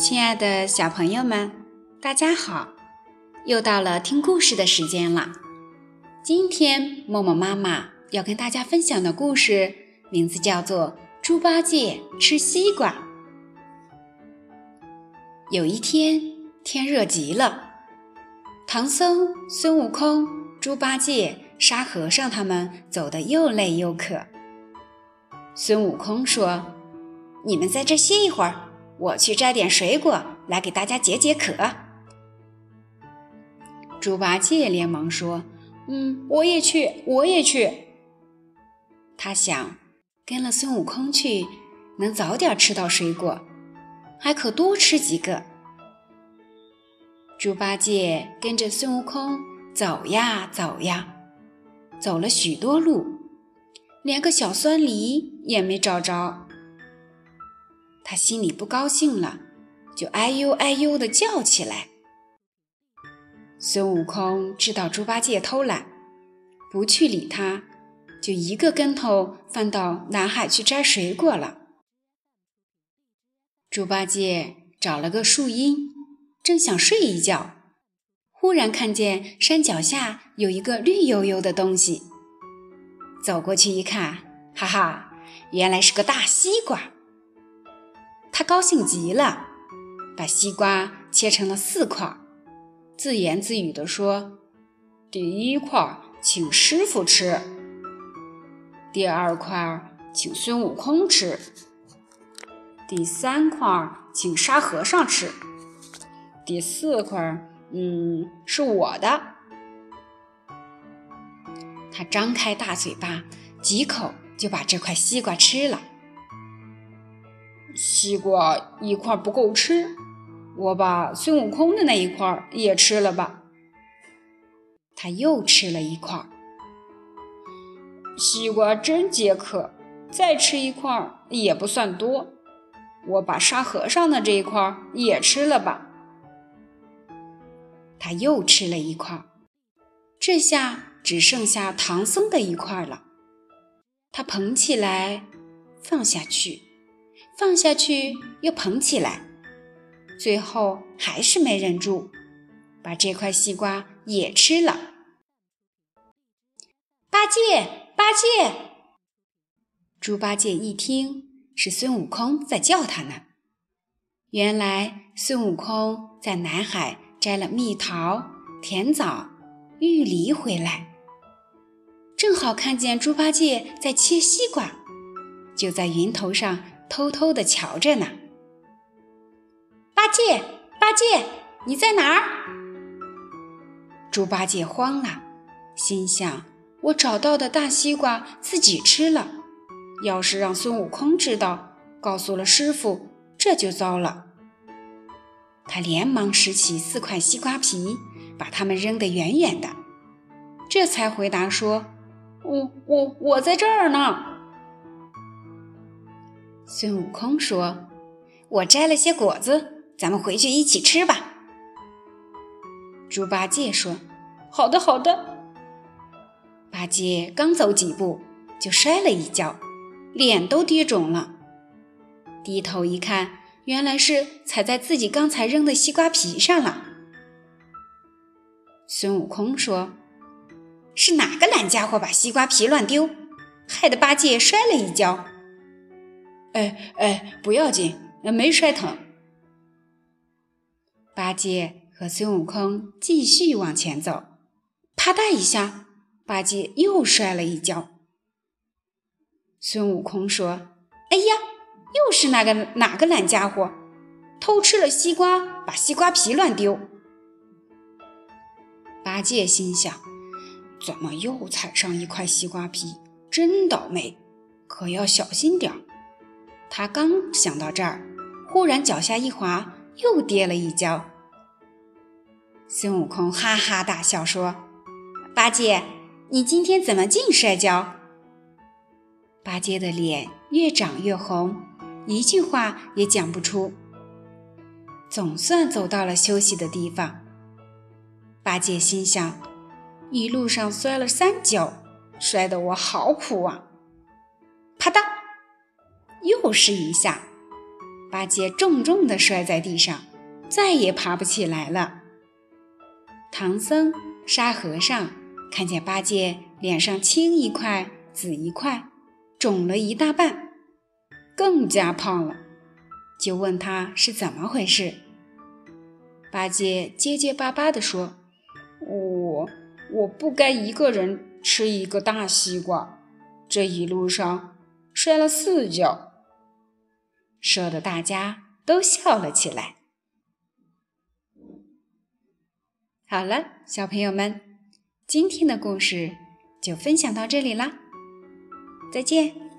亲爱的小朋友们，大家好！又到了听故事的时间了。今天默默妈妈要跟大家分享的故事名字叫做《猪八戒吃西瓜》。有一天，天热极了，唐僧、孙悟空、猪八戒、沙和尚他们走得又累又渴。孙悟空说：“你们在这歇一会儿。”我去摘点水果来给大家解解渴。猪八戒连忙说：“嗯，我也去，我也去。”他想跟了孙悟空去，能早点吃到水果，还可多吃几个。猪八戒跟着孙悟空走呀走呀，走了许多路，连个小酸梨也没找着。他心里不高兴了，就哎呦哎呦的叫起来。孙悟空知道猪八戒偷懒，不去理他，就一个跟头翻到南海去摘水果了。猪八戒找了个树荫，正想睡一觉，忽然看见山脚下有一个绿油油的东西，走过去一看，哈哈，原来是个大西瓜。他高兴极了，把西瓜切成了四块，自言自语地说：“第一块请师傅吃，第二块请孙悟空吃，第三块请沙和尚吃，第四块，嗯，是我的。”他张开大嘴巴，几口就把这块西瓜吃了。西瓜一块不够吃，我把孙悟空的那一块也吃了吧。他又吃了一块。西瓜真解渴，再吃一块也不算多，我把沙和尚的这一块也吃了吧。他又吃了一块，这下只剩下唐僧的一块了。他捧起来，放下去。放下去，又捧起来，最后还是没忍住，把这块西瓜也吃了。八戒，八戒！猪八戒一听是孙悟空在叫他呢，原来孙悟空在南海摘了蜜桃、甜枣、玉梨回来，正好看见猪八戒在切西瓜，就在云头上。偷偷的瞧着呢，八戒，八戒，你在哪儿？猪八戒慌了，心想：我找到的大西瓜自己吃了，要是让孙悟空知道，告诉了师傅，这就糟了。他连忙拾起四块西瓜皮，把它们扔得远远的，这才回答说：“我我我在这儿呢。”孙悟空说：“我摘了些果子，咱们回去一起吃吧。”猪八戒说：“好的，好的。”八戒刚走几步，就摔了一跤，脸都跌肿了。低头一看，原来是踩在自己刚才扔的西瓜皮上了。孙悟空说：“是哪个懒家伙把西瓜皮乱丢，害得八戒摔了一跤？”哎哎，不要紧，没摔疼。八戒和孙悟空继续往前走，啪嗒一下，八戒又摔了一跤。孙悟空说：“哎呀，又是那个哪个懒家伙，偷吃了西瓜，把西瓜皮乱丢。”八戒心想：“怎么又踩上一块西瓜皮？真倒霉，可要小心点儿。”他刚想到这儿，忽然脚下一滑，又跌了一跤。孙悟空哈哈大笑说：“八戒，你今天怎么净摔跤？”八戒的脸越长越红，一句话也讲不出。总算走到了休息的地方。八戒心想：一路上摔了三跤，摔得我好苦啊！啪嗒。又是一下，八戒重重地摔在地上，再也爬不起来了。唐僧、沙和尚看见八戒脸上青一块紫一块，肿了一大半，更加胖了，就问他是怎么回事。八戒结结巴巴地说：“我我不该一个人吃一个大西瓜，这一路上摔了四跤。”说的大家都笑了起来。好了，小朋友们，今天的故事就分享到这里啦，再见。